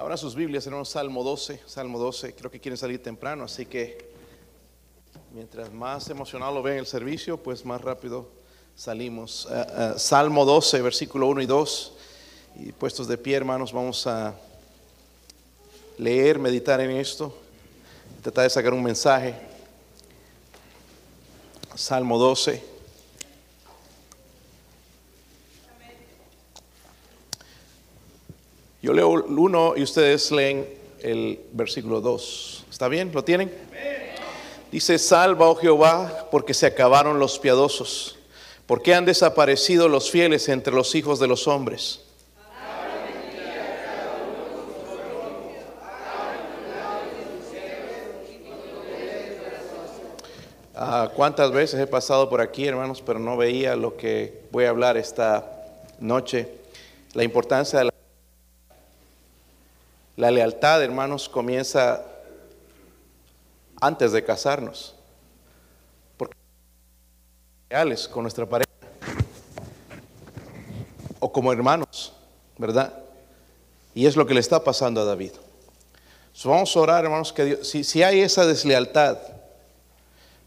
Ahora sus Biblias, hermanos, Salmo 12, Salmo 12, creo que quieren salir temprano, así que mientras más emocionado lo ven el servicio, pues más rápido salimos. Uh, uh, Salmo 12, versículo 1 y 2, y puestos de pie, hermanos, vamos a leer, meditar en esto, tratar de sacar un mensaje. Salmo 12. Yo leo 1 y ustedes leen el versículo 2. ¿Está bien? ¿Lo tienen? Dice, salva, oh Jehová, porque se acabaron los piadosos. porque han desaparecido los fieles entre los hijos de los hombres? Ah, ¿Cuántas veces he pasado por aquí, hermanos, pero no veía lo que voy a hablar esta noche? La importancia de la la lealtad, hermanos, comienza antes de casarnos. Porque leales con nuestra pareja. O como hermanos, ¿verdad? Y es lo que le está pasando a David. vamos a orar, hermanos, que Dios, si, si hay esa deslealtad,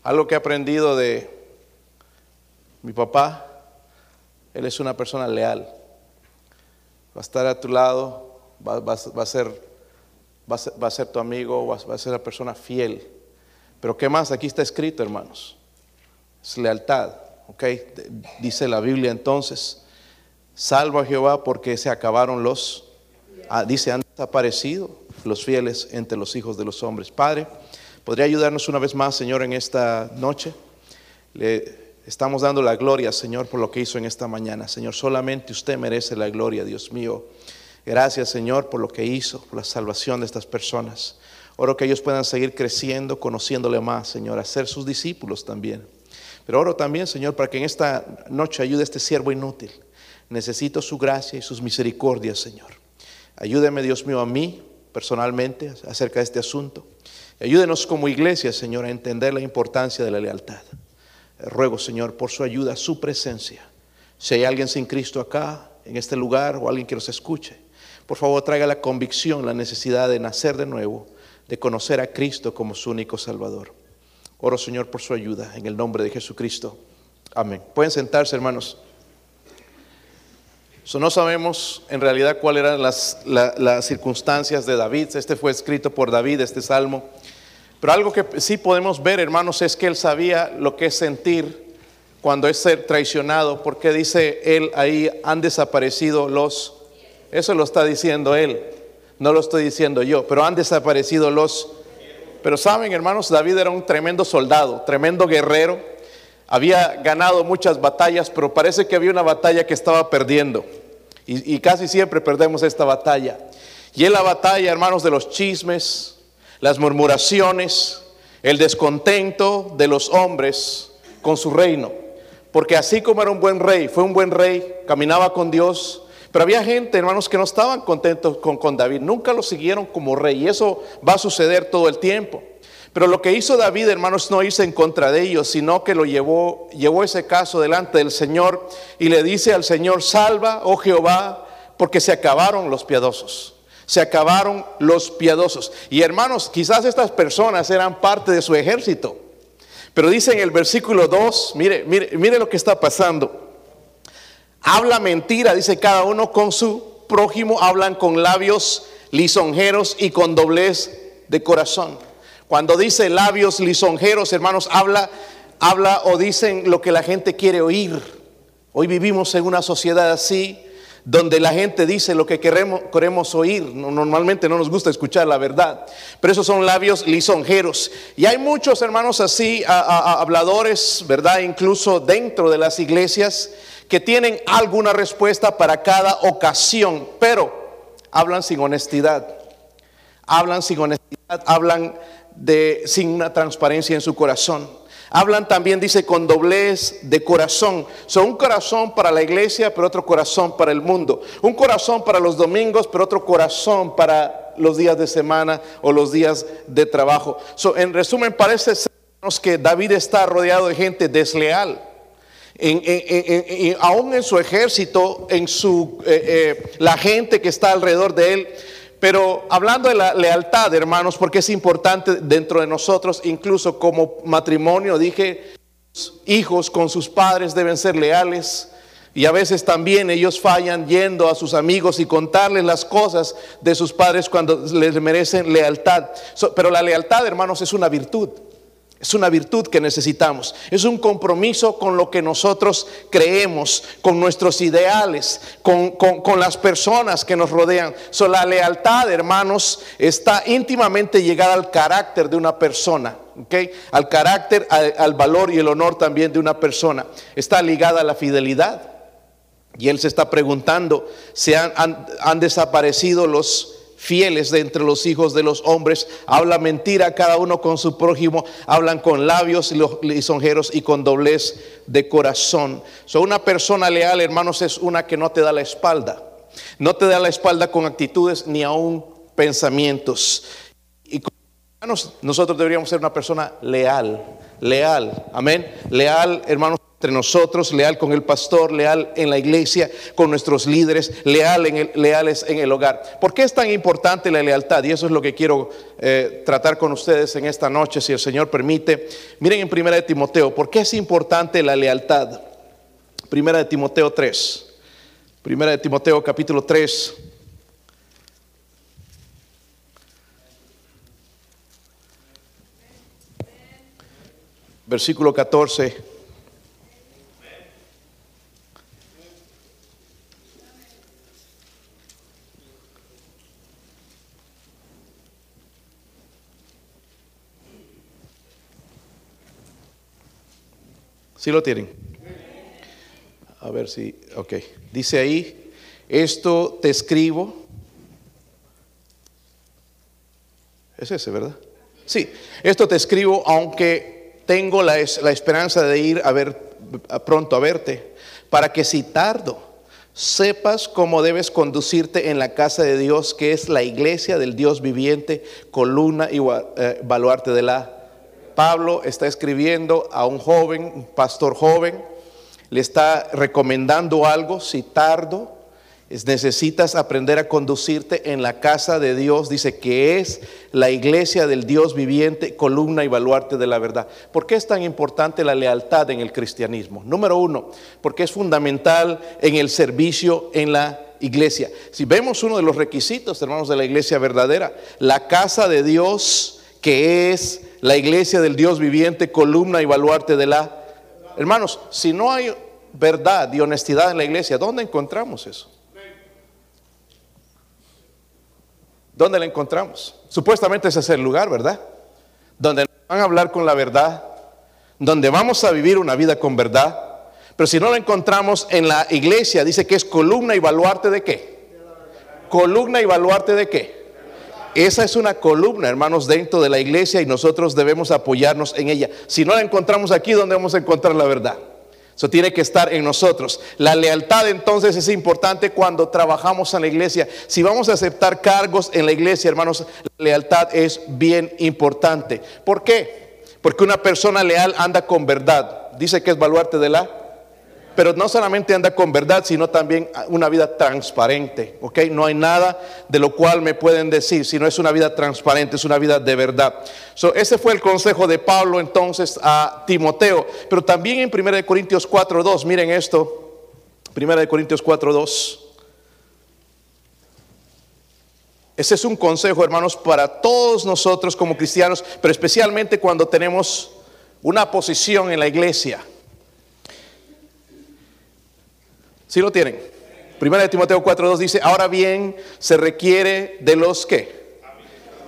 algo que he aprendido de mi papá, él es una persona leal. Va a estar a tu lado, va, va, va, a, ser, va, a, ser, tu amigo, va, va a ser una persona fiel. Pero ¿qué más? Aquí está escrito, hermanos. Es lealtad. Dice la Biblia entonces, salva a Jehová porque se acabaron los, ah, dice, han desaparecido los fieles entre los hijos de los hombres. Padre, ¿podría ayudarnos una vez más, Señor, en esta noche? Le estamos dando la gloria, Señor, por lo que hizo en esta mañana. Señor, solamente usted merece la gloria, Dios mío. Gracias, Señor, por lo que hizo, por la salvación de estas personas. Oro que ellos puedan seguir creciendo, conociéndole más, Señor, a ser sus discípulos también. Pero oro también, Señor, para que en esta noche ayude a este siervo inútil. Necesito su gracia y sus misericordias, Señor. Ayúdeme, Dios mío, a mí personalmente acerca de este asunto. Ayúdenos como iglesia, Señor, a entender la importancia de la lealtad. Ruego, Señor, por su ayuda, su presencia. Si hay alguien sin Cristo acá, en este lugar, o alguien que nos escuche, por favor traiga la convicción, la necesidad de nacer de nuevo, de conocer a Cristo como su único Salvador. Oro Señor por su ayuda en el nombre de Jesucristo. Amén. Pueden sentarse hermanos. So, no sabemos en realidad cuáles eran las, la, las circunstancias de David. Este fue escrito por David, este salmo. Pero algo que sí podemos ver, hermanos, es que él sabía lo que es sentir cuando es ser traicionado, porque dice él ahí, han desaparecido los eso lo está diciendo él, no lo estoy diciendo yo, pero han desaparecido los... Pero saben, hermanos, David era un tremendo soldado, tremendo guerrero, había ganado muchas batallas, pero parece que había una batalla que estaba perdiendo. Y, y casi siempre perdemos esta batalla. Y en la batalla, hermanos, de los chismes, las murmuraciones, el descontento de los hombres con su reino. Porque así como era un buen rey, fue un buen rey, caminaba con Dios, pero había gente, hermanos, que no estaban contentos con, David, nunca lo siguieron como rey y eso va a suceder todo el tiempo. Pero lo que hizo David, hermanos, no irse en contra de ellos, sino que lo llevó, llevó ese caso delante del Señor y le dice al Señor, salva, oh Jehová, porque se acabaron los piadosos. Se acabaron los piadosos. Y hermanos, quizás estas personas eran parte de su ejército. Pero dice en el versículo 2, mire, mire, mire lo que está pasando. Habla mentira, dice cada uno con su prójimo, hablan con labios lisonjeros y con doblez de corazón. Cuando dice labios lisonjeros, hermanos, habla, habla o dicen lo que la gente quiere oír. Hoy vivimos en una sociedad así, donde la gente dice lo que queremos, queremos oír. Normalmente no nos gusta escuchar la verdad, pero esos son labios lisonjeros. Y hay muchos hermanos así, habladores, ¿verdad? Incluso dentro de las iglesias que tienen alguna respuesta para cada ocasión, pero hablan sin honestidad. Hablan sin honestidad, hablan de sin una transparencia en su corazón. Hablan también, dice, con doblez de corazón. Son un corazón para la iglesia, pero otro corazón para el mundo. Un corazón para los domingos, pero otro corazón para los días de semana o los días de trabajo. So, en resumen, parece ser que David está rodeado de gente desleal en, en, aún en su ejército, en su, eh, eh, la gente que está alrededor de él, Pero hablando de la lealtad, hermanos, porque es importante dentro de nosotros, incluso como matrimonio, dije, hijos con sus padres deben ser leales. Y a veces también ellos fallan yendo a sus amigos y contarles las cosas de sus padres cuando les merecen lealtad. pero la lealtad, hermanos, es una virtud. Es una virtud que necesitamos. Es un compromiso con lo que nosotros creemos, con nuestros ideales, con, las personas que nos rodean. So, la lealtad, hermanos, está íntimamente llegada al carácter de una persona. Al carácter, al, valor y el honor también de una persona. Está ligada a la fidelidad. Y él se está preguntando, ¿se han desaparecido los fieles de entre los hijos de los hombres, habla mentira cada uno con su prójimo, hablan con labios lisonjeros y con doblez de corazón. So, una persona leal, hermanos, es una que no te da la espalda. No te da la espalda con actitudes ni aún pensamientos. Y hermanos, nosotros deberíamos ser una persona leal, leal, amén, leal, hermanos entre nosotros, leal con el pastor, leal en la iglesia, con nuestros líderes, leal en leales en el hogar. ¿Por qué es tan importante la lealtad? Y eso es lo que quiero eh, tratar con ustedes en esta noche, si el Señor permite. Miren en Primera de Timoteo, ¿por qué es importante la lealtad? Primera de Timoteo 3. Primera de Timoteo capítulo 3. Versículo 14. ¿Sí lo tienen? A ver si, ok. Dice ahí, esto te escribo. Es ese, ¿verdad? Sí, esto te escribo aunque tengo la, la esperanza de ir a ver pronto a verte, para que si tardo, sepas cómo debes conducirte en la casa de Dios, que es la iglesia del Dios viviente, columna y eh, baluarte de la Pablo está escribiendo a un joven, un pastor joven, le está recomendando algo, si tardo, es, necesitas aprender a conducirte en la casa de Dios, dice que es la iglesia del Dios viviente, columna y baluarte de la verdad. ¿Por qué es tan importante la lealtad en el cristianismo? Número uno, porque es fundamental en el servicio en la iglesia. Si vemos uno de los requisitos, hermanos, de la iglesia verdadera, la casa de Dios que es la iglesia del Dios viviente, columna y baluarte de la... Hermanos, si no hay verdad y honestidad en la iglesia, ¿dónde encontramos eso? ¿Dónde la encontramos? Supuestamente ese es el lugar, ¿verdad? Donde van a hablar con la verdad, donde vamos a vivir una vida con verdad. Pero si no la encontramos en la iglesia, dice que es columna y baluarte de qué? Columna y baluarte de qué? Esa es una columna, hermanos, dentro de la iglesia y nosotros debemos apoyarnos en ella. Si no la encontramos aquí, ¿dónde vamos a encontrar la verdad? Eso tiene que estar en nosotros. La lealtad entonces es importante cuando trabajamos en la iglesia. Si vamos a aceptar cargos en la iglesia, hermanos, la lealtad es bien importante. ¿Por qué? Porque una persona leal anda con verdad. Dice que es baluarte de la pero no solamente anda con verdad, sino también una vida transparente, ¿ok? No hay nada de lo cual me pueden decir, sino es una vida transparente, es una vida de verdad. So, ese fue el consejo de Pablo entonces a Timoteo, pero también en 1 Corintios 4.2, miren esto, 1 Corintios 4.2. Ese es un consejo, hermanos, para todos nosotros como cristianos, pero especialmente cuando tenemos una posición en la iglesia. ¿Sí lo tienen? Primera de Timoteo 4.2 dice, ahora bien, se requiere de los que?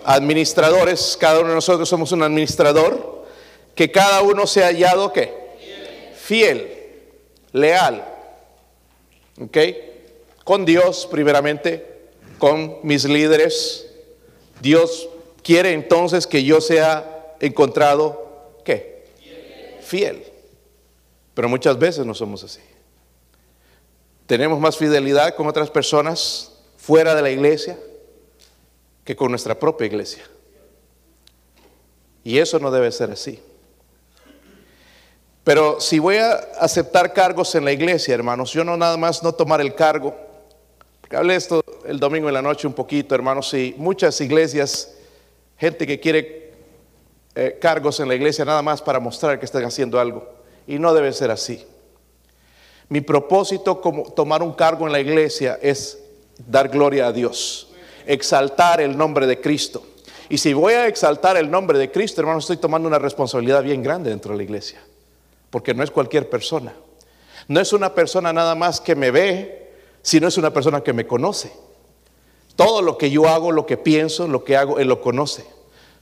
Administradores, cada uno de nosotros somos un administrador, que cada uno sea hallado ¿qué? Fiel, leal, ¿ok? Con Dios primeramente, con mis líderes. Dios quiere entonces que yo sea encontrado, ¿qué? Fiel. Pero muchas veces no somos así. Tenemos más fidelidad con otras personas fuera de la iglesia que con nuestra propia iglesia. Y eso no debe ser así. Pero si voy a aceptar cargos en la iglesia, hermanos, yo no nada más no tomar el cargo, Hablé esto el domingo en la noche un poquito, hermanos, y muchas iglesias, gente que quiere eh, cargos en la iglesia nada más para mostrar que están haciendo algo. Y no debe ser así. Mi propósito como tomar un cargo en la iglesia es dar gloria a Dios, exaltar el nombre de Cristo. Y si voy a exaltar el nombre de Cristo, hermano, estoy tomando una responsabilidad bien grande dentro de la iglesia, porque no es cualquier persona. No es una persona nada más que me ve, si no es una persona que me conoce. Todo lo que yo hago, lo que pienso, lo que hago, Él lo conoce.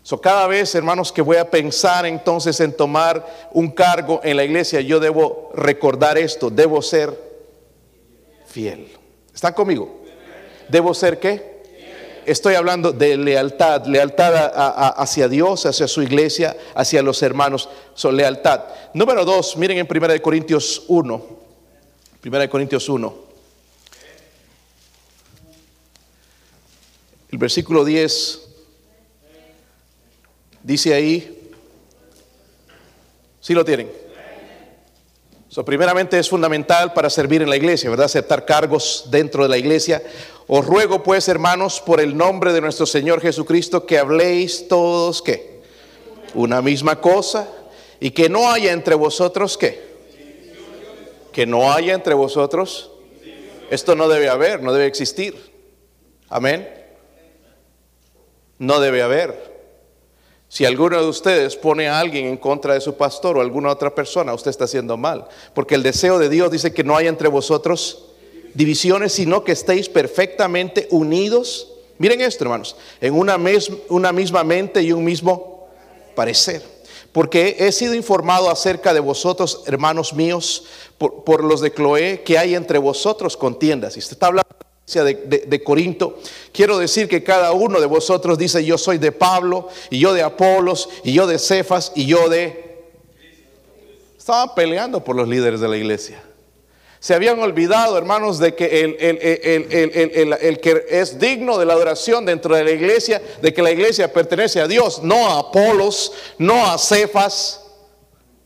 So, cada vez, hermanos, que voy a pensar entonces en tomar un cargo en la iglesia, yo debo recordar esto, debo ser fiel. ¿Están conmigo? ¿Debo ser qué? Estoy hablando de lealtad, lealtad hacia Dios, hacia su iglesia, hacia los hermanos. Son lealtad. Número dos, miren en 1 Corintios 1. 1 Corintios 1. El versículo 10 dice ahí, ¿sí lo tienen? So, primeramente es fundamental para servir en la iglesia, ¿verdad? Aceptar cargos dentro de la iglesia. Os ruego pues, hermanos, por el nombre de nuestro Señor Jesucristo, que habléis todos, ¿qué? Una misma cosa y que no haya entre vosotros, ¿qué? Que no haya entre vosotros. Esto no debe haber, no debe existir. Amén no debe haber. Si alguno de ustedes pone a alguien en contra de su pastor o alguna otra persona, usted está haciendo mal. Porque el deseo de Dios dice que no haya entre vosotros divisiones, sino que estéis perfectamente unidos. Miren esto, hermanos, en una, una misma mente y un mismo parecer. Porque he sido informado acerca de vosotros, hermanos míos, por, por los de Cloé, que hay entre vosotros contiendas. Y usted está hablando de, Corinto, quiero decir que cada uno de vosotros dice, yo soy de Pablo, y yo de Apolos, y yo de Cefas, y yo de... Estaban peleando por los líderes de la iglesia. Se habían olvidado, hermanos, de que el, el, que es digno de la adoración dentro de la iglesia, de que la iglesia pertenece a Dios, no a Apolos, no a Cefas,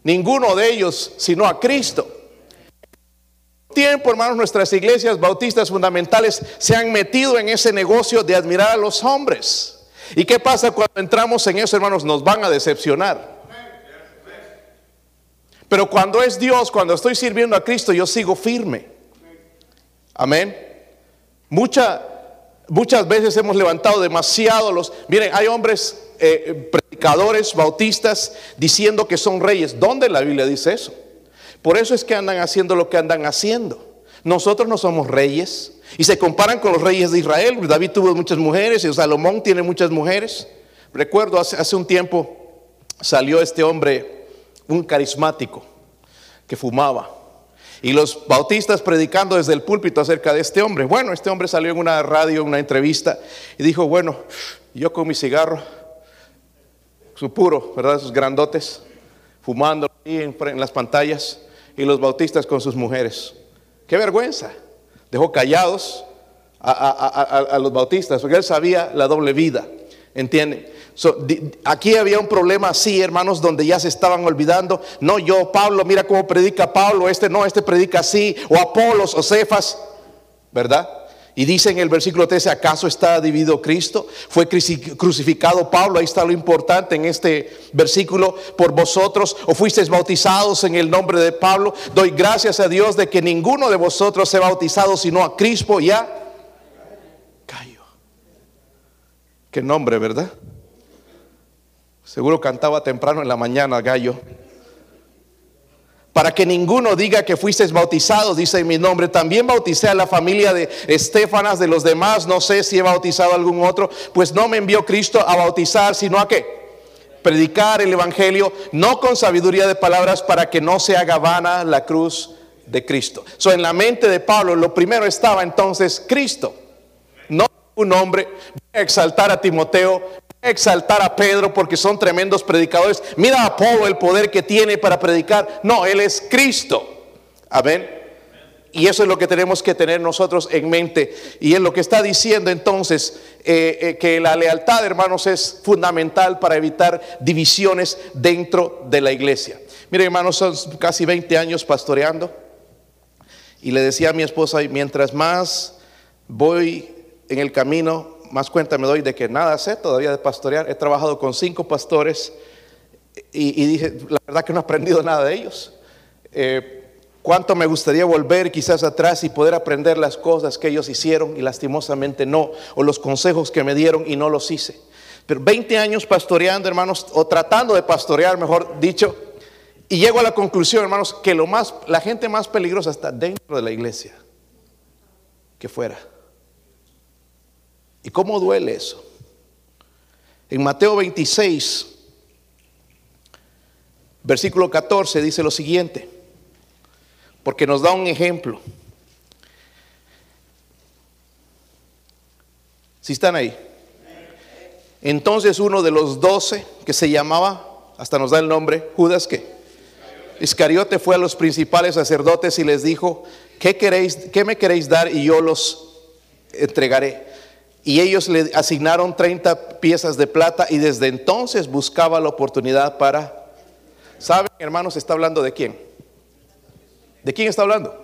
ninguno de ellos, sino a Cristo tiempo, hermanos, nuestras iglesias bautistas fundamentales se han metido en ese negocio de admirar a los hombres. ¿Y qué pasa cuando entramos en eso, hermanos? Nos van a decepcionar. Pero cuando es Dios, cuando estoy sirviendo a Cristo, yo sigo firme. Amén. Mucha, muchas veces hemos levantado demasiado los... Miren, hay hombres eh, predicadores bautistas diciendo que son reyes. ¿Dónde la Biblia dice eso? Por eso es que andan haciendo lo que andan haciendo. Nosotros no somos reyes. Y se comparan con los reyes de Israel. David tuvo muchas mujeres y Salomón tiene muchas mujeres. Recuerdo hace, un tiempo salió este hombre, un carismático, que fumaba. Y los bautistas predicando desde el púlpito acerca de este hombre. Bueno, este hombre salió en una radio, en una entrevista, y dijo, bueno, yo con mi cigarro, su puro, ¿verdad? Esos grandotes, fumando ahí en las pantallas y los bautistas con sus mujeres. Qué vergüenza. Dejó callados a, los bautistas, porque él sabía la doble vida. ¿Entienden? aquí había un problema así, hermanos, donde ya se estaban olvidando. No, yo, Pablo, mira cómo predica Pablo, este no, este predica así, o Apolos, o Cefas, ¿verdad? Y dice en el versículo 13, ¿acaso está dividido Cristo? Fue crucificado Pablo, ahí está lo importante en este versículo, por vosotros, o fuisteis bautizados en el nombre de Pablo. Doy gracias a Dios de que ninguno de vosotros se bautizado sino a Crispo ya. Cayo. Qué nombre, ¿verdad? Seguro cantaba temprano en la mañana, gallo para que ninguno diga que fuisteis bautizados, dice mi nombre. También bauticé a la familia de Estefanas, de los demás, no sé si he bautizado a algún otro, pues no me envió Cristo a bautizar, sino a qué? Predicar el Evangelio, no con sabiduría de palabras, para que no se haga vana la cruz de Cristo. So, en la mente de Pablo, lo primero estaba entonces Cristo, no un hombre. Voy a exaltar a Timoteo, exaltar a Pedro porque son tremendos predicadores. Mira a Pablo el poder que tiene para predicar. No, Él es Cristo. Amén. Y eso es lo que tenemos que tener nosotros en mente. Y es lo que está diciendo entonces eh, eh, que la lealtad, hermanos, es fundamental para evitar divisiones dentro de la iglesia. Miren, hermanos, son casi 20 años pastoreando. Y le decía a mi esposa, mientras más voy en el camino, más cuenta me doy de que nada sé todavía de pastorear. He trabajado con cinco pastores y, dije, la verdad que no he aprendido nada de ellos. Eh, cuánto me gustaría volver quizás atrás y poder aprender las cosas que ellos hicieron y lastimosamente no, o los consejos que me dieron y no los hice. Pero 20 años pastoreando, hermanos, o tratando de pastorear, mejor dicho, y llego a la conclusión, hermanos, que lo más, la gente más peligrosa está dentro de la iglesia que fuera. ¿Y cómo duele eso? En Mateo 26, versículo 14 dice lo siguiente, porque nos da un ejemplo. Si están ahí. Entonces uno de los doce, que se llamaba, hasta nos da el nombre, Judas, ¿qué? Iscariote fue a los principales sacerdotes y les dijo, ¿qué, queréis, ¿qué me queréis dar y yo los entregaré? Y ellos le asignaron 30 piezas de plata y desde entonces buscaba la oportunidad para... ¿Saben, hermanos, está hablando de quién? ¿De quién está hablando?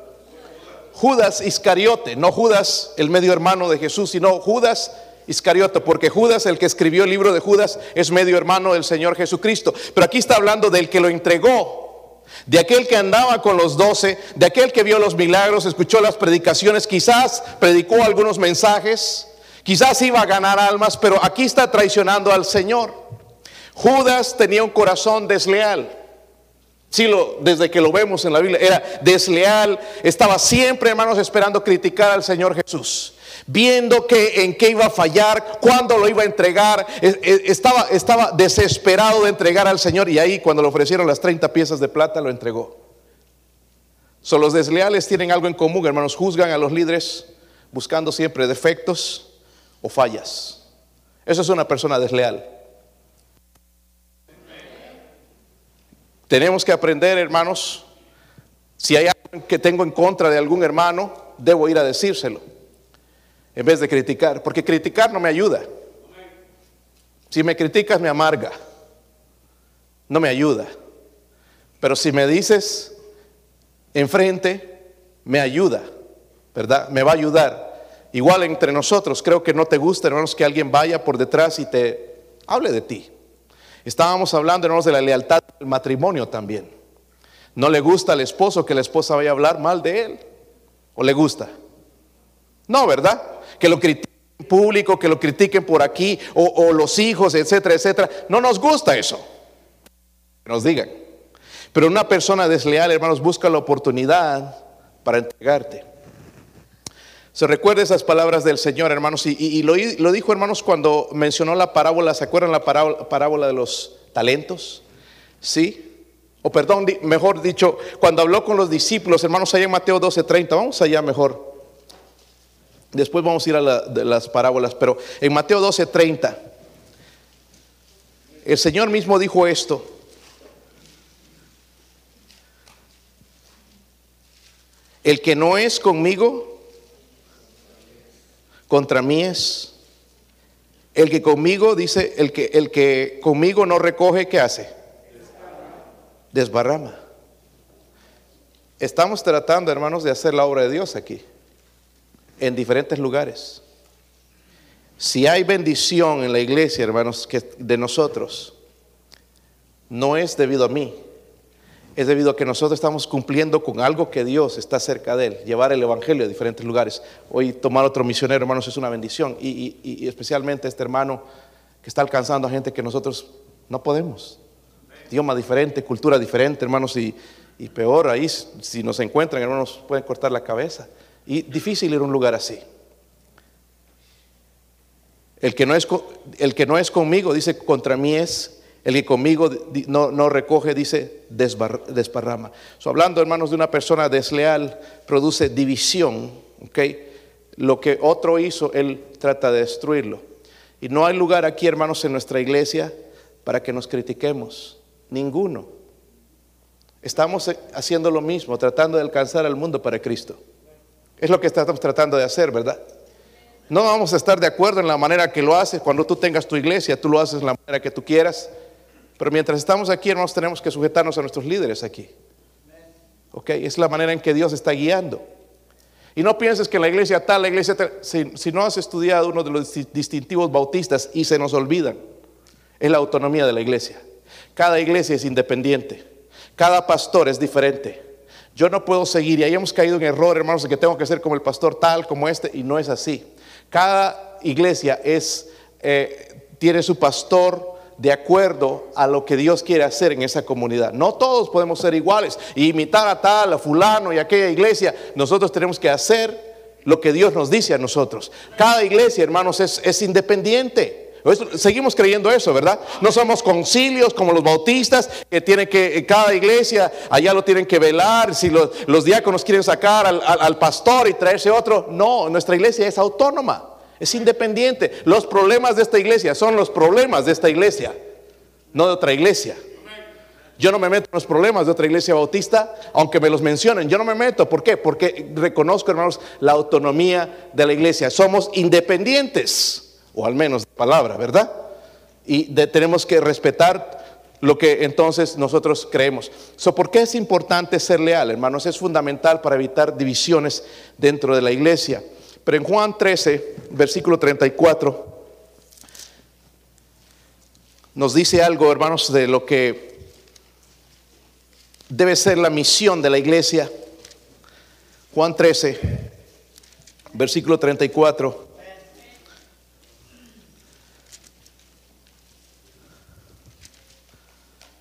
Judas Iscariote, no Judas el medio hermano de Jesús, sino Judas Iscariote, porque Judas, el que escribió el libro de Judas, es medio hermano del Señor Jesucristo. Pero aquí está hablando del que lo entregó, de aquel que andaba con los doce, de aquel que vio los milagros, escuchó las predicaciones, quizás predicó algunos mensajes, quizás iba a ganar almas, pero aquí está traicionando al Señor. Judas tenía un corazón desleal. Sí, lo, desde que lo vemos en la Biblia, era desleal, estaba siempre, hermanos, esperando criticar al Señor Jesús viendo que en qué iba a fallar, cuándo lo iba a entregar, estaba, estaba desesperado de entregar al Señor y ahí cuando le ofrecieron las 30 piezas de plata lo entregó. Son los desleales tienen algo en común, hermanos, juzgan a los líderes buscando siempre defectos o fallas. Eso es una persona desleal. Tenemos que aprender, hermanos, si hay algo que tengo en contra de algún hermano, debo ir a decírselo en vez de criticar, porque criticar no me ayuda. Si me criticas me amarga, no me ayuda. Pero si me dices enfrente, me ayuda, ¿verdad? Me va a ayudar. Igual entre nosotros, creo que no te gusta, hermanos, que alguien vaya por detrás y te hable de ti. Estábamos hablando, hermanos, de la lealtad del matrimonio también. No le gusta al esposo que la esposa vaya a hablar mal de él. ¿O le gusta? No, ¿verdad? que lo critiquen en público, que lo critiquen por aquí, o, los hijos, etcétera, etcétera. No nos gusta eso. Que nos digan. Pero una persona desleal, hermanos, busca la oportunidad para entregarte. Se recuerda esas palabras del Señor, hermanos, y, lo, dijo, hermanos, cuando mencionó la parábola, ¿se acuerdan la parábola, de los talentos? Sí. O perdón, mejor dicho, cuando habló con los discípulos, hermanos, allá en Mateo 12:30, vamos allá mejor. Después vamos a ir a las parábolas, pero en Mateo 12:30, el Señor mismo dijo esto. El que no es conmigo, contra mí es. El que conmigo, dice, el que, el que conmigo no recoge, ¿qué hace? Desbarrama. Estamos tratando, hermanos, de hacer la obra de Dios aquí en diferentes lugares. Si hay bendición en la iglesia, hermanos, que de nosotros, no es debido a mí, es debido a que nosotros estamos cumpliendo con algo que Dios está cerca de él, llevar el Evangelio a diferentes lugares. Hoy tomar otro misionero, hermanos, es una bendición. Y, especialmente este hermano que está alcanzando a gente que nosotros no podemos. Idioma diferente, cultura diferente, hermanos, y, y peor ahí, si nos encuentran, hermanos, pueden cortar la cabeza. Y difícil ir a un lugar así. El que no es, el que no es conmigo, dice, contra mí es. El que conmigo no, recoge, dice, desparrama. hablando, hermanos, de una persona desleal, produce división. Lo que otro hizo, él trata de destruirlo. Y no hay lugar aquí, hermanos, en nuestra iglesia para que nos critiquemos. Ninguno. Estamos haciendo lo mismo, tratando de alcanzar al mundo para Cristo. Es lo que estamos tratando de hacer, ¿verdad? No vamos a estar de acuerdo en la manera que lo haces. Cuando tú tengas tu iglesia, tú lo haces de la manera que tú quieras. Pero mientras estamos aquí, hermanos, tenemos que sujetarnos a nuestros líderes aquí. ¿Ok? Es la manera en que Dios está guiando. Y no pienses que la iglesia tal, la iglesia tal, si, si no has estudiado uno de los distintivos bautistas y se nos olvidan, es la autonomía de la iglesia. Cada iglesia es independiente, cada pastor es diferente. Yo no puedo seguir, y ahí hemos caído en error, hermanos, de que tengo que ser como el pastor tal, como este, y no es así. Cada iglesia es, eh, tiene su pastor de acuerdo a lo que Dios quiere hacer en esa comunidad. No todos podemos ser iguales y imitar a tal, a fulano y a aquella iglesia. Nosotros tenemos que hacer lo que Dios nos dice a nosotros. Cada iglesia, hermanos, es, independiente. Seguimos creyendo eso, ¿verdad? No somos concilios como los bautistas, que tienen que, cada iglesia, allá lo tienen que velar, si los, diáconos quieren sacar al, pastor y traerse otro. No, nuestra iglesia es autónoma, es independiente. Los problemas de esta iglesia son los problemas de esta iglesia, no de otra iglesia. Yo no me meto en los problemas de otra iglesia bautista, aunque me los mencionen. Yo no me meto. ¿Por qué? Porque reconozco, hermanos, la autonomía de la iglesia. Somos independientes o al menos de palabra, ¿verdad? Y tenemos que respetar lo que entonces nosotros creemos. So, ¿Por qué es importante ser leal, hermanos? Es fundamental para evitar divisiones dentro de la iglesia. Pero en Juan 13, versículo 34, nos dice algo, hermanos, de lo que debe ser la misión de la iglesia. Juan 13, versículo 34.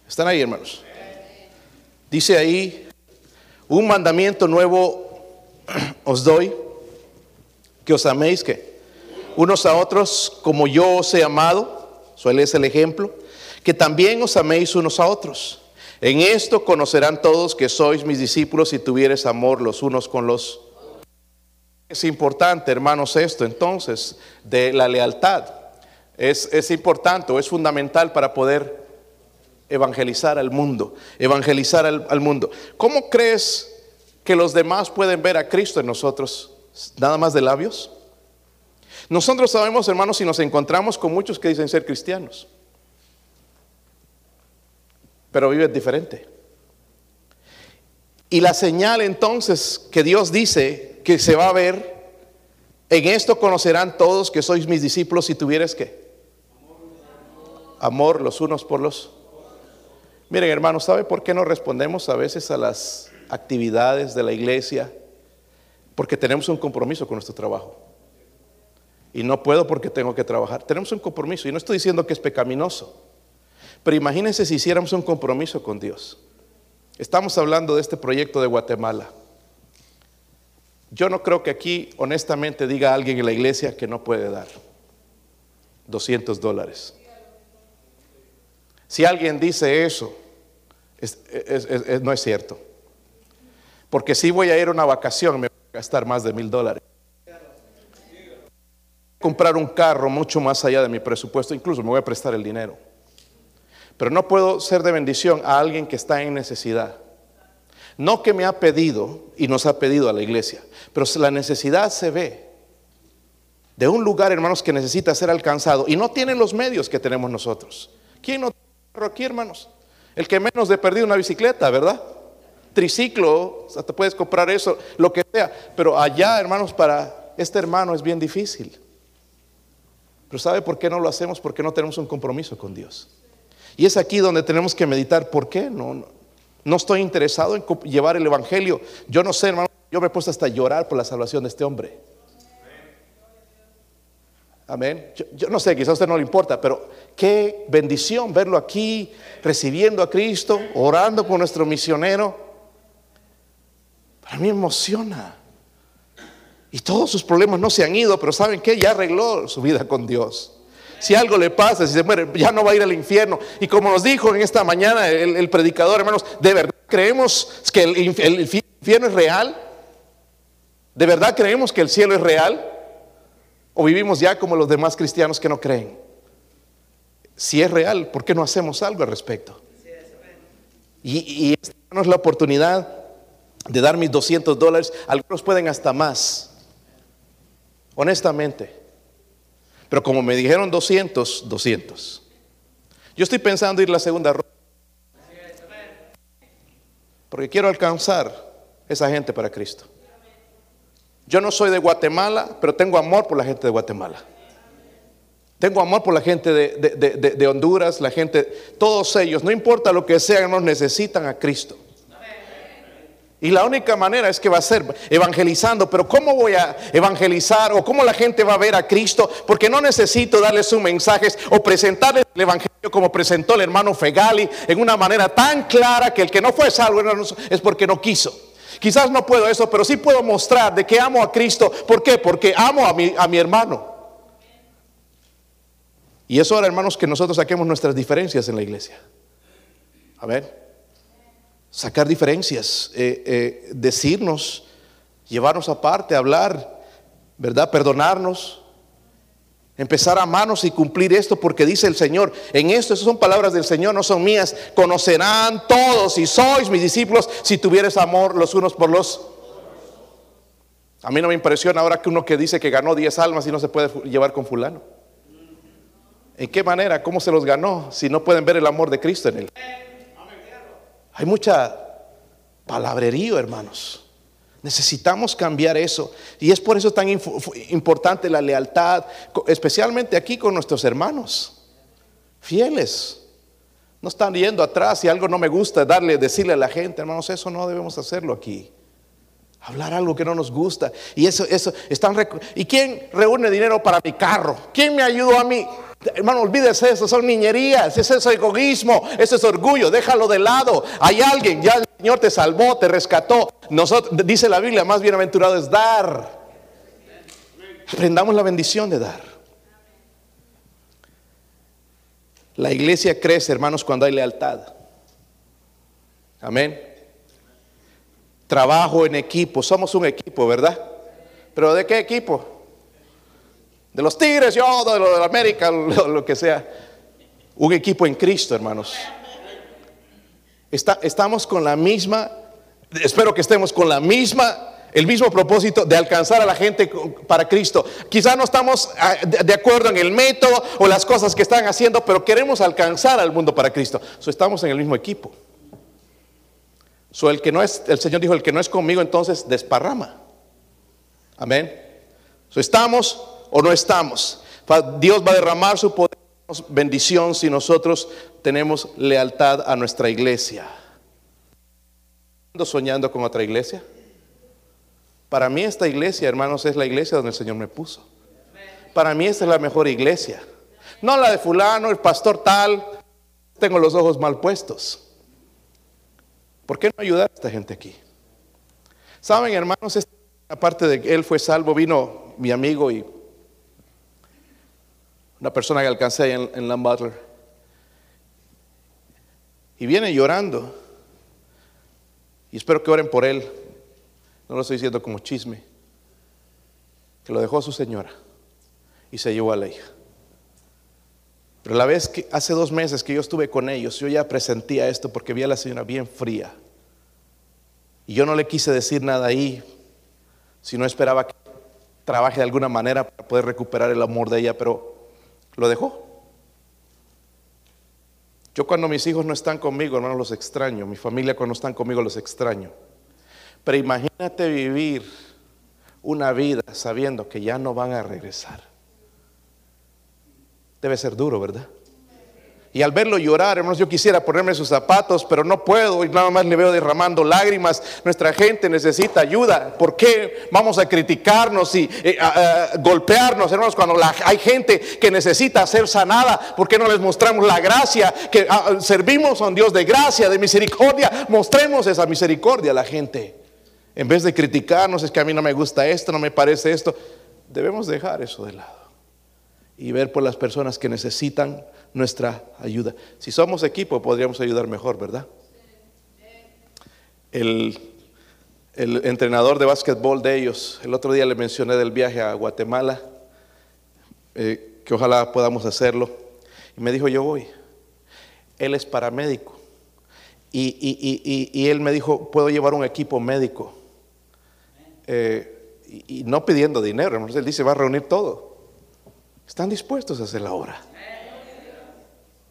¿Están ahí, hermanos? Dice ahí, un mandamiento nuevo os doy, que os améis que unos a otros como yo os he amado, suele es el ejemplo, que también os améis unos a otros. En esto conocerán todos que sois mis discípulos si tuvieres amor los unos con los es importante, hermanos, esto entonces de la lealtad. Es, es importante o es fundamental para poder evangelizar al mundo, evangelizar al, mundo. ¿Cómo crees que los demás pueden ver a Cristo en nosotros? ¿Nada más de labios? Nosotros sabemos, hermanos, si nos encontramos con muchos que dicen ser cristianos, pero viven diferente. Y la señal entonces que Dios dice que se va a ver, en esto conocerán todos que sois mis discípulos si tuvieres que amor los unos por los Miren, hermanos, ¿sabe por qué no respondemos a veces a las actividades de la iglesia? Porque tenemos un compromiso con nuestro trabajo. Y no puedo porque tengo que trabajar. Tenemos un compromiso. Y no estoy diciendo que es pecaminoso. Pero imagínense si hiciéramos un compromiso con Dios. Estamos hablando de este proyecto de Guatemala. Yo no creo que aquí honestamente diga alguien en la iglesia que no puede dar 200 dólares. Si alguien dice eso, no es cierto. Porque si voy a ir a una vacación, me gastar más de mil dólares. Comprar un carro mucho más allá de mi presupuesto, incluso me voy a prestar el dinero. Pero no puedo ser de bendición a alguien que está en necesidad. No que me ha pedido y nos ha pedido a la iglesia, pero la necesidad se ve de un lugar, hermanos, que necesita ser alcanzado y no tienen los medios que tenemos nosotros. ¿Quién no aquí, hermanos. El que menos de perdido una bicicleta, ¿verdad? Triciclo, o sea, te puedes comprar eso, lo que sea. Pero allá, hermanos, para este hermano es bien difícil. Pero ¿sabe por qué no lo hacemos? Porque no tenemos un compromiso con Dios. Y es aquí donde tenemos que meditar, ¿por qué? No, no, estoy interesado en llevar el Evangelio. Yo no sé, hermano, yo me he puesto hasta llorar por la salvación de este hombre. Amén. Yo, no sé, quizás a usted no le importa, pero qué bendición verlo aquí, recibiendo a Cristo, orando por nuestro misionero. Para mí emociona. Y todos sus problemas no se han ido, pero ¿saben qué? Ya arregló su vida con Dios. Si algo le pasa, si se muere, ya no va a ir al infierno. Y como nos dijo en esta mañana el, predicador, hermanos, ¿de verdad creemos que el infierno es real? ¿De verdad creemos que el cielo es real? ¿O vivimos ya como los demás cristianos que no creen? Si es real, ¿por qué no hacemos algo al respecto? Y, esta no es la oportunidad de dar mis 200 dólares. Algunos pueden hasta más, honestamente. Pero como me dijeron 200, 200. Yo estoy pensando ir la segunda ronda. Porque quiero alcanzar esa gente para Cristo. Yo no soy de Guatemala, pero tengo amor por la gente de Guatemala. Tengo amor por la gente de, Honduras, la gente, todos ellos, no importa lo que sean, nos necesitan a Cristo. Y la única manera es que va a ser evangelizando. Pero ¿cómo voy a evangelizar o cómo la gente va a ver a Cristo? Porque no necesito darles sus mensajes o presentarles el Evangelio como presentó el hermano Fegali en una manera tan clara que el que no fue salvo es porque no quiso. Quizás no puedo eso, pero sí puedo mostrar de que amo a Cristo. ¿Por qué? Porque amo a mi, a mi hermano. Y es hora, hermanos, que nosotros saquemos nuestras diferencias en la iglesia. A ver, sacar diferencias, eh, eh, decirnos, llevarnos aparte, hablar, ¿verdad? Perdonarnos, empezar a amarnos y cumplir esto, porque dice el Señor, en esto, esas son palabras del Señor, no son mías, conocerán todos y sois mis discípulos si tuvieres amor los unos por los... A mí no me impresiona ahora que uno que dice que ganó 10 almas y no se puede llevar con fulano. ¿En qué manera? ¿Cómo se los ganó si no pueden ver el amor de Cristo en él? Hay mucha palabrerío, hermanos. Necesitamos cambiar eso. Y es por eso tan importante la lealtad, especialmente aquí con nuestros hermanos, fieles. No están yendo atrás si algo no me gusta, darle, decirle a la gente, hermanos, eso no debemos hacerlo aquí. Hablar algo que no nos gusta. Y eso, eso, están. ¿Y quién reúne dinero para mi carro? ¿Quién me ayudó a mí? Hermano, olvídese eso, son niñerías, ese es egoísmo, ese es orgullo, déjalo de lado. Hay alguien, ya el Señor te salvó, te rescató. Nosotros, dice la Biblia, más bienaventurado es dar. Aprendamos la bendición de dar. La iglesia crece, hermanos, cuando hay lealtad. Amén. Trabajo en equipo, somos un equipo, ¿verdad? Pero ¿de qué equipo? De los Tigres, yo, de lo de América, lo, que sea. Un equipo en Cristo, hermanos. estamos con la misma, espero que estemos con la misma el mismo propósito de alcanzar a la gente para Cristo. Quizás no estamos ah, de acuerdo en el método o las cosas que están haciendo, pero queremos alcanzar al mundo para Cristo. estamos en el mismo equipo. So, el que no es, el Señor dijo, el que no es conmigo, entonces desparrama. Amén. estamos o no estamos. Dios va a derramar su poder, bendición si nosotros tenemos lealtad a nuestra iglesia. ¿Ando soñando con otra iglesia? Para mí esta iglesia, hermanos, es la iglesia donde el Señor me puso. Para mí esta es la mejor iglesia. No la de fulano, el pastor tal. Tengo los ojos mal puestos. ¿Por qué no ayudar a esta gente aquí? Saben, hermanos, aparte de que él fue salvo, vino mi amigo y una persona que alcancé en, en Land Butler. Y viene llorando. Y espero que oren por él. No lo estoy diciendo como chisme. Que lo dejó a su señora y se llevó a la hija. Pero la vez que hace dos meses que yo estuve con ellos, yo ya presentía esto porque vi a la señora bien fría. Y yo no le quise decir nada ahí, si no esperaba que trabaje de alguna manera para poder recuperar el amor de ella, pero lo dejó. Yo cuando mis hijos no están conmigo, hermanos, los extraño. Mi familia cuando están conmigo los extraño. Pero imagínate vivir una vida sabiendo que ya no van a regresar. Debe ser duro, ¿verdad? Y al verlo llorar, hermanos, yo quisiera ponerme sus zapatos, pero no puedo y nada más le veo derramando lágrimas. Nuestra gente necesita ayuda. ¿Por qué vamos a criticarnos y eh, golpearnos, hermanos, cuando hay gente que necesita ser sanada? ¿Por qué no les mostramos la gracia? Que ah, servimos a un Dios de gracia, de misericordia. Mostremos esa misericordia a la gente. En vez de criticarnos, es que a mí no me gusta esto, no me parece esto. Debemos dejar eso de lado y ver por las personas que necesitan nuestra ayuda. Si somos equipo, podríamos ayudar mejor, ¿verdad? El, entrenador de básquetbol de ellos, el otro día le mencioné del viaje a Guatemala, eh, que ojalá podamos hacerlo, y me dijo, yo voy. Él es paramédico. Y, él me dijo, puedo llevar un equipo médico. Eh, y, no pidiendo dinero, él dice, va a reunir todo. Están dispuestos a hacer la obra.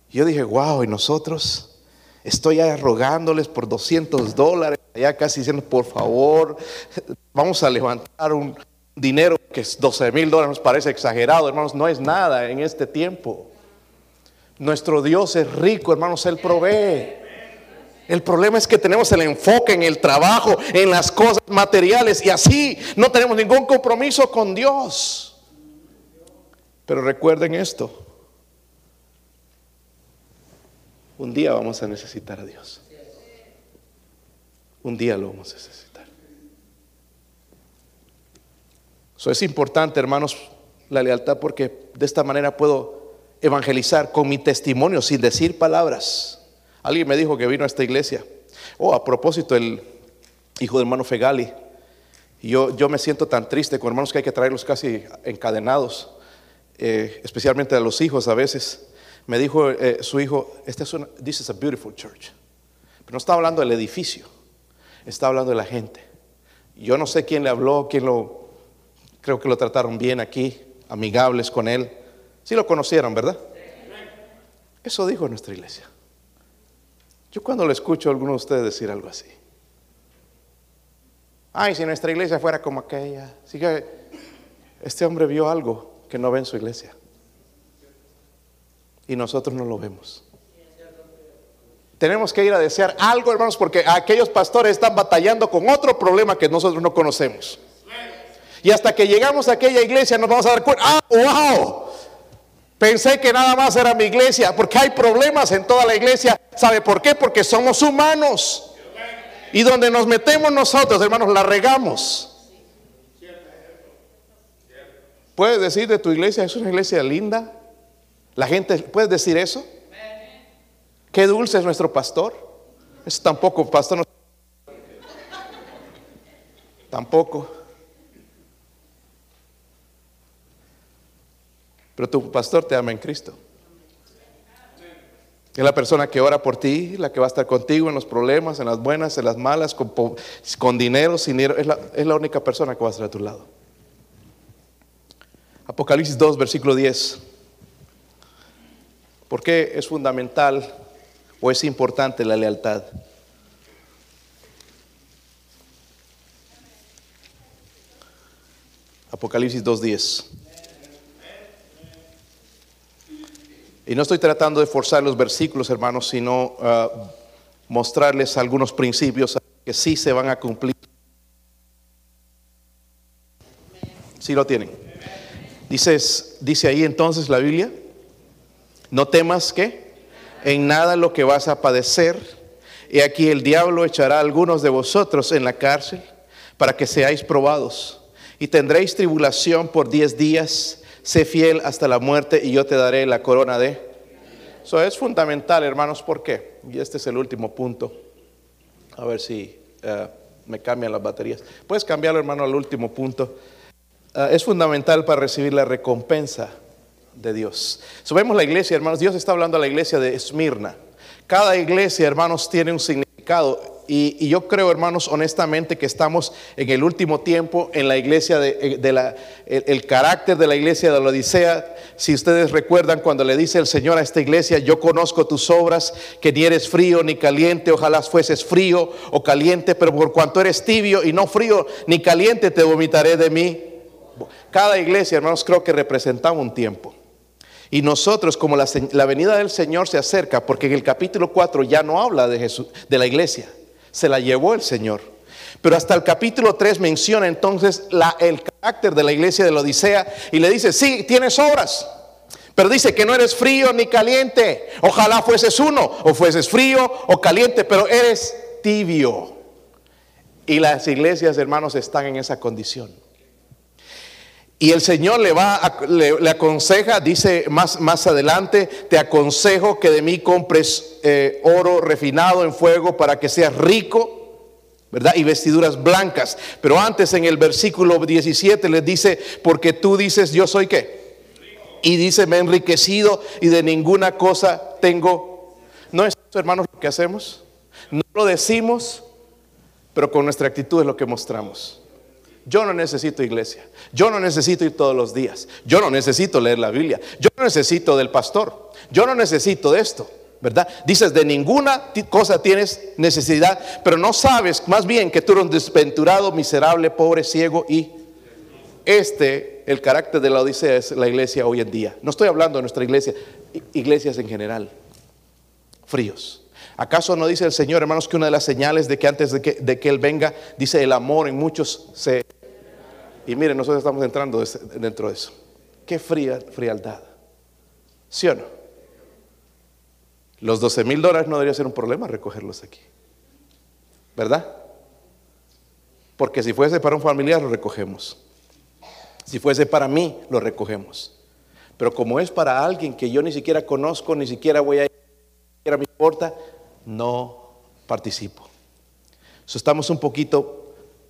Yo dije, wow, y nosotros estoy rogándoles por 200 dólares. allá casi diciendo, por favor, vamos a levantar un dinero que es 12 mil dólares, nos parece exagerado, hermanos, no es nada en este tiempo. Nuestro Dios es rico, hermanos, Él provee. El problema es que tenemos el enfoque en el trabajo, en las cosas materiales y así no tenemos ningún compromiso con Dios. Pero recuerden esto, un día vamos a necesitar a Dios. Un día lo vamos a necesitar. Eso es importante, hermanos, la lealtad, porque de esta manera puedo evangelizar con mi testimonio sin decir palabras. Alguien me dijo que vino a esta iglesia. Oh, a propósito, el hijo del hermano Fegali. yo, yo me siento tan triste con hermanos que hay que traerlos casi encadenados, eh, especialmente a los hijos a veces. Me dijo eh, su hijo, esta es una, this is a beautiful church. Pero no está hablando del edificio, está hablando de la gente. Yo no sé quién le habló, quién lo, creo que lo trataron bien aquí, amigables con él. Sí lo conocieron, ¿verdad? Eso dijo nuestra iglesia. Yo cuando le escucho a alguno de ustedes decir algo así. Ay, si nuestra iglesia fuera como aquella. Sí que este hombre vio algo que no ve en su iglesia y nosotros no lo vemos. Tenemos que ir a desear algo, hermanos, porque aquellos pastores están batallando con otro problema que nosotros no conocemos. Y hasta que llegamos a aquella iglesia nos vamos a dar cuenta, ah, wow, pensé que nada más era mi iglesia, porque hay problemas en toda la iglesia. ¿Sabe por qué? Porque somos humanos. Y donde nos metemos nosotros, hermanos, la regamos. ¿Puedes decir de tu iglesia, es una iglesia linda? La gente, ¿puede decir eso? Qué dulce es nuestro pastor. Eso tampoco, pastor. No... Tampoco. Pero tu pastor te ama en Cristo. Es la persona que ora por ti, la que va a estar contigo en los problemas, en las buenas, en las malas, con, con dinero, sin dinero. Es la, es la única persona que va a estar a tu lado. Apocalipsis 2, versículo 10. ¿Por qué es fundamental o es importante la lealtad? Apocalipsis 2.10. Y no estoy tratando de forzar los versículos, hermanos, sino ah, mostrarles algunos principios que sí se van a cumplir. ¿Sí lo tienen? Dices, dice ahí entonces la Biblia. No temas que en nada lo que vas a padecer. Y aquí el diablo echará a algunos de vosotros en la cárcel para que seáis probados. Y tendréis tribulación por diez días. Sé fiel hasta la muerte y yo te daré la corona de. Eso es fundamental, hermanos. ¿Por qué? Y este es el último punto. A ver si eh, me cambian las baterías. Puedes cambiarlo, hermano, al último punto. Eh, es fundamental para recibir la recompensa de Dios. Subemos la iglesia, hermanos. Dios está hablando a la iglesia de Esmirna. Cada iglesia, hermanos, tiene un significado. Y, yo creo, hermanos, honestamente que estamos en el último tiempo en la iglesia de, eh, la, el, carácter de la iglesia de la Odisea. Si ustedes recuerdan cuando le dice el Señor a esta iglesia, yo conozco tus obras, que ni eres frío ni caliente, ojalá fueses frío o caliente, pero por cuanto eres tibio y no frío ni caliente, te vomitaré de mí. Cada iglesia, hermanos, creo que representaba un tiempo. Y nosotros, como la, venida del Señor se acerca, porque en el capítulo 4 ya no habla de, Jesús, de la iglesia, se la llevó el Señor. Pero hasta el capítulo 3 menciona entonces la, el carácter de la iglesia de la Odisea y le dice, sí, tienes obras, pero dice que no eres frío ni caliente. Ojalá fueses uno, o fueses frío o caliente, pero eres tibio. Y las iglesias, hermanos, están en esa condición. Y el Señor le va le, aconseja, dice más, más adelante, te aconsejo que de mí compres eh, oro refinado en fuego para que seas rico, ¿verdad? Y vestiduras blancas. Pero antes en el versículo 17 les dice, porque tú dices, yo soy qué. Y dice, me he enriquecido y de ninguna cosa tengo. ¿No es eso, hermanos, lo que hacemos? No lo decimos, pero con nuestra actitud es lo que mostramos. Yo no necesito iglesia. Yo no necesito ir todos los días. Yo no necesito leer la Biblia. Yo no necesito del pastor. Yo no necesito de esto. ¿verdad? Dices, de ninguna cosa tienes necesidad, pero no sabes más bien que tú eres un desventurado, miserable, pobre, ciego y este, el carácter de la Odisea es la iglesia hoy en día. No estoy hablando de nuestra iglesia, iglesias en general, fríos. ¿Acaso no dice el Señor, hermanos, que una de las señales de que antes de que, de que Él venga, dice el amor en muchos se... Y miren, nosotros estamos entrando dentro de eso. Qué fría, frialdad. ¿Sí o no? Los 12 mil dólares no debería ser un problema recogerlos aquí. ¿Verdad? Porque si fuese para un familiar lo recogemos. Si fuese para mí lo recogemos. Pero como es para alguien que yo ni siquiera conozco, ni siquiera voy a ir, ni siquiera me importa, no participo. Estamos un poquito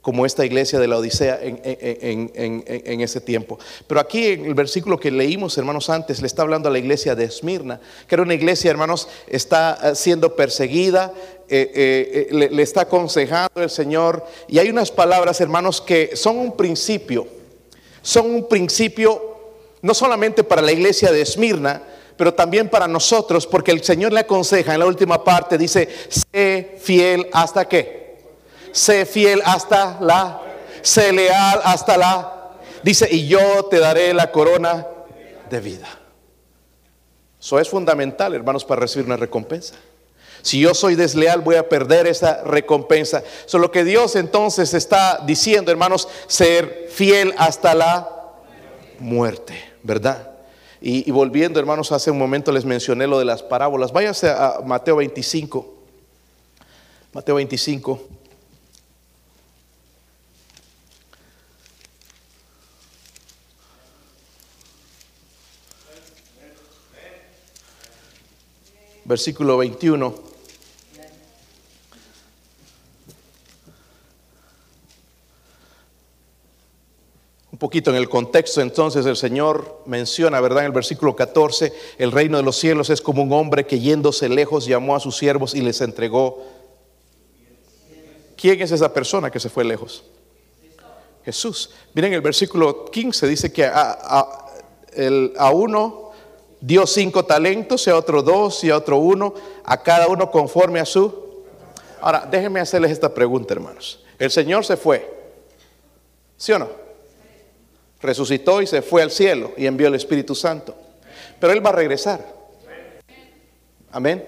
como esta iglesia de la Odisea en, ese tiempo. Pero aquí en el versículo que leímos, hermanos, antes, le está hablando a la iglesia de Esmirna, que era una iglesia, hermanos, está eh, siendo perseguida, eh, eh, le, está aconsejando el Señor, y hay unas palabras, hermanos, que son un principio, son un principio no solamente para la iglesia de Esmirna, pero también para nosotros, porque el Señor le aconseja en la última parte, dice, sé fiel hasta qué sé fiel hasta la, sé leal hasta la, dice, y yo te daré la corona de vida. Eso es fundamental, hermanos, para recibir una recompensa. Si yo soy desleal, voy a perder esa recompensa. Eso lo que Dios entonces está diciendo, hermanos, ser fiel hasta la muerte, ¿verdad? Y, y, volviendo, hermanos, hace un momento les mencioné lo de las parábolas. Váyanse a Mateo 25. Mateo 25. Versículo 21. Un poquito en el contexto entonces el Señor menciona, ¿verdad? En el versículo 14, el reino de los cielos es como un hombre que yéndose lejos llamó a sus siervos y les entregó. ¿Quién es esa persona que se fue lejos? Jesús. Miren el versículo 15 dice que a, el, a uno dio cinco talentos, y a otro dos, y a otro uno, a cada uno conforme a su. Ahora, déjenme hacerles esta pregunta, hermanos. El Señor se fue, ¿sí o no? Resucitó y se fue al cielo y envió el Espíritu Santo. Pero Él va a regresar. Amén.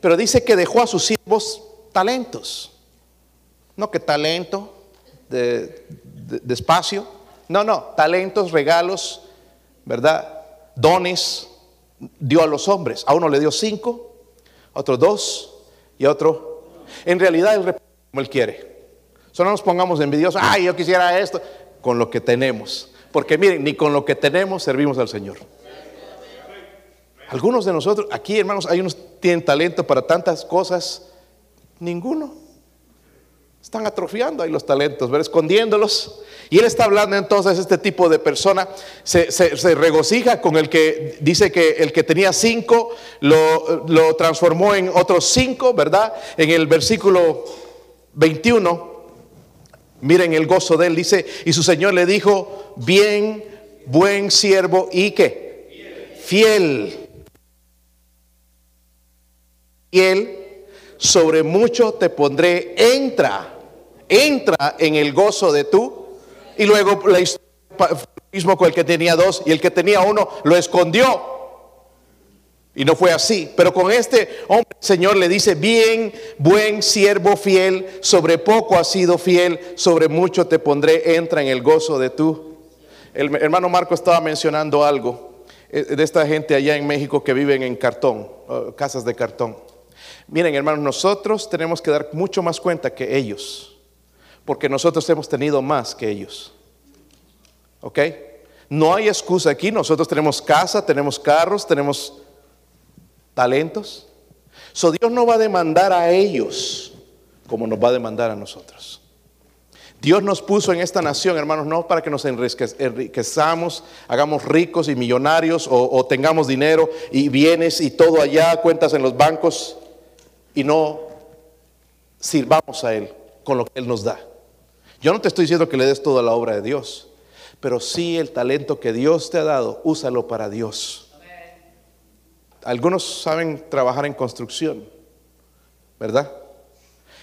Pero dice que dejó a sus siervos talentos. No que talento de, de espacio. No, no, talentos, regalos, ¿verdad? Dones, dio a los hombres. A uno le dio cinco, a otro dos y a otro. En realidad él como él quiere. Solo nos pongamos envidiosos, ay, yo quisiera esto, con lo que tenemos. Porque miren, ni con lo que tenemos servimos al Señor. Algunos de nosotros, aquí hermanos, hay unos tienen talento para tantas cosas, ninguno. Están atrofiando ahí los talentos, ver, escondiéndolos. Y él está hablando entonces, este tipo de persona se, regocija con el que dice que el que tenía cinco lo, lo transformó en otros cinco, ¿verdad? En el versículo 21, miren el gozo de él, dice, y su Señor le dijo, bien, buen siervo y qué? Fiel. Fiel, sobre mucho te pondré, entra, entra en el gozo de tú y luego la historia mismo con el que tenía dos y el que tenía uno lo escondió. Y no fue así. Pero con este hombre el Señor le dice, bien, buen siervo fiel, sobre poco has sido fiel, sobre mucho te pondré, entra en el gozo de tú. El hermano Marco estaba mencionando algo eh, de esta gente allá en México que viven en cartón, casas de cartón. Miren hermanos, nosotros tenemos que dar mucho más cuenta que ellos porque nosotros hemos tenido más que ellos. ¿Ok? No hay excusa aquí, nosotros tenemos casa, tenemos carros, tenemos talentos. So Dios no va a demandar a ellos como nos va a demandar a nosotros. Dios nos puso en esta nación, hermanos, no para que nos enriquezamos, hagamos ricos y millonarios o, o tengamos dinero y bienes y todo allá, cuentas en los bancos y no sirvamos a Él con lo que Él nos da. Yo no te estoy diciendo que le des toda la obra de Dios, pero sí el talento que Dios te ha dado, úsalo para Dios. Algunos saben trabajar en construcción, ¿verdad?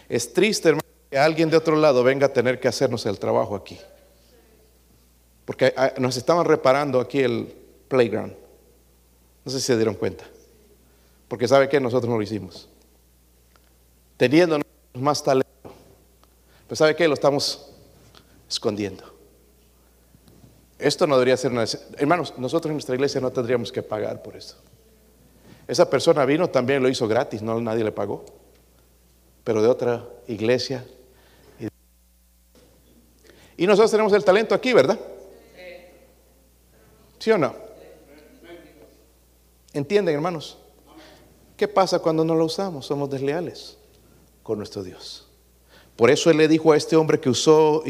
Es triste, hermano, que alguien de otro lado venga a tener que hacernos el trabajo aquí. Porque ah, nos estaban reparando aquí el playground. No sé si se dieron cuenta. Porque sabe que nosotros no lo hicimos. Teniendo más talento. Pero sabe que lo estamos escondiendo. Esto no debería ser una... Hermanos, nosotros en nuestra iglesia no tendríamos que pagar por eso. Esa persona vino también lo hizo gratis, no nadie le pagó. Pero de otra iglesia. Y nosotros tenemos el talento aquí, ¿verdad? ¿Sí o no? ¿Entienden, hermanos? ¿Qué pasa cuando no lo usamos? Somos desleales con nuestro Dios. Por eso él le dijo a este hombre que usó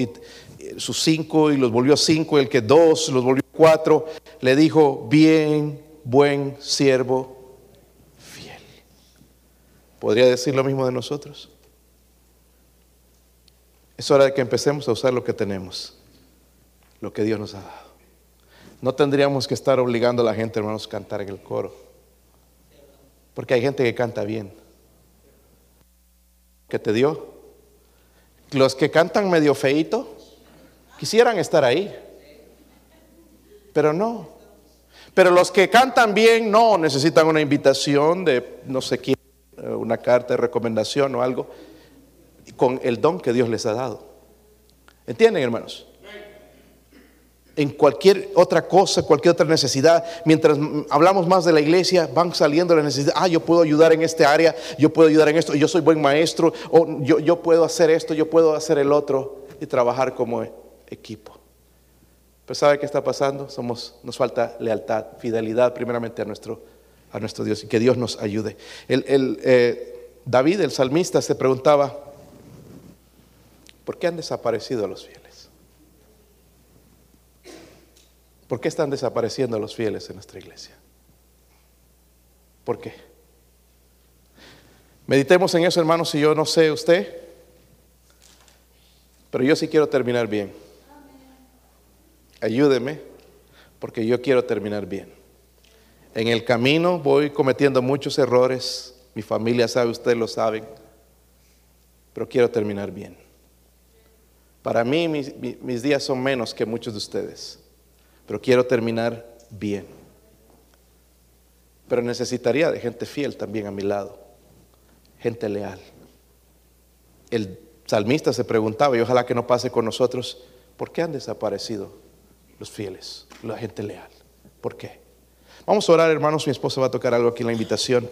sus cinco y los volvió cinco, el que dos los volvió cuatro, le dijo, bien, buen siervo, fiel. ¿Podría decir lo mismo de nosotros? Es hora de que empecemos a usar lo que tenemos, lo que Dios nos ha dado. No tendríamos que estar obligando a la gente, hermanos, a cantar en el coro. Porque hay gente que canta bien. ¿Qué te dio? Los que cantan medio feito quisieran estar ahí. Pero no. Pero los que cantan bien no necesitan una invitación de no sé quién, eh, una carta de recomendación o algo, con el don que Dios les ha dado. ¿Entienden, hermanos? En cualquier otra cosa, cualquier otra necesidad. Mientras hablamos más de la iglesia, van saliendo las necesidades. Ah, yo puedo ayudar en este área, yo puedo ayudar en esto, yo soy buen maestro, yo puedo hacer esto, yo puedo hacer el otro y trabajar como equipo. Pero ¿sabe qué está pasando? Somos, nos falta lealtad, fidelidad primeramente a nuestro, a nuestro Dios y que Dios nos ayude. El, eh, David, el salmista, se preguntaba, ¿por qué han desaparecido los fieles? ¿Por qué están desapareciendo los fieles en nuestra iglesia? ¿Por qué? Meditemos en eso, hermanos, si yo no sé usted, pero yo sí quiero terminar bien. Ayúdeme, porque yo quiero terminar bien. En el camino voy cometiendo muchos errores, mi familia sabe, ustedes lo saben, pero quiero terminar bien. Para mí mis, mis días son menos que muchos de ustedes pero quiero terminar bien. Pero necesitaría de gente fiel también a mi lado, gente leal. El salmista se preguntaba, y ojalá que no pase con nosotros, ¿por qué han desaparecido los fieles, la gente leal? ¿Por qué? Vamos a orar, hermanos, mi esposa va a tocar algo aquí en la invitación.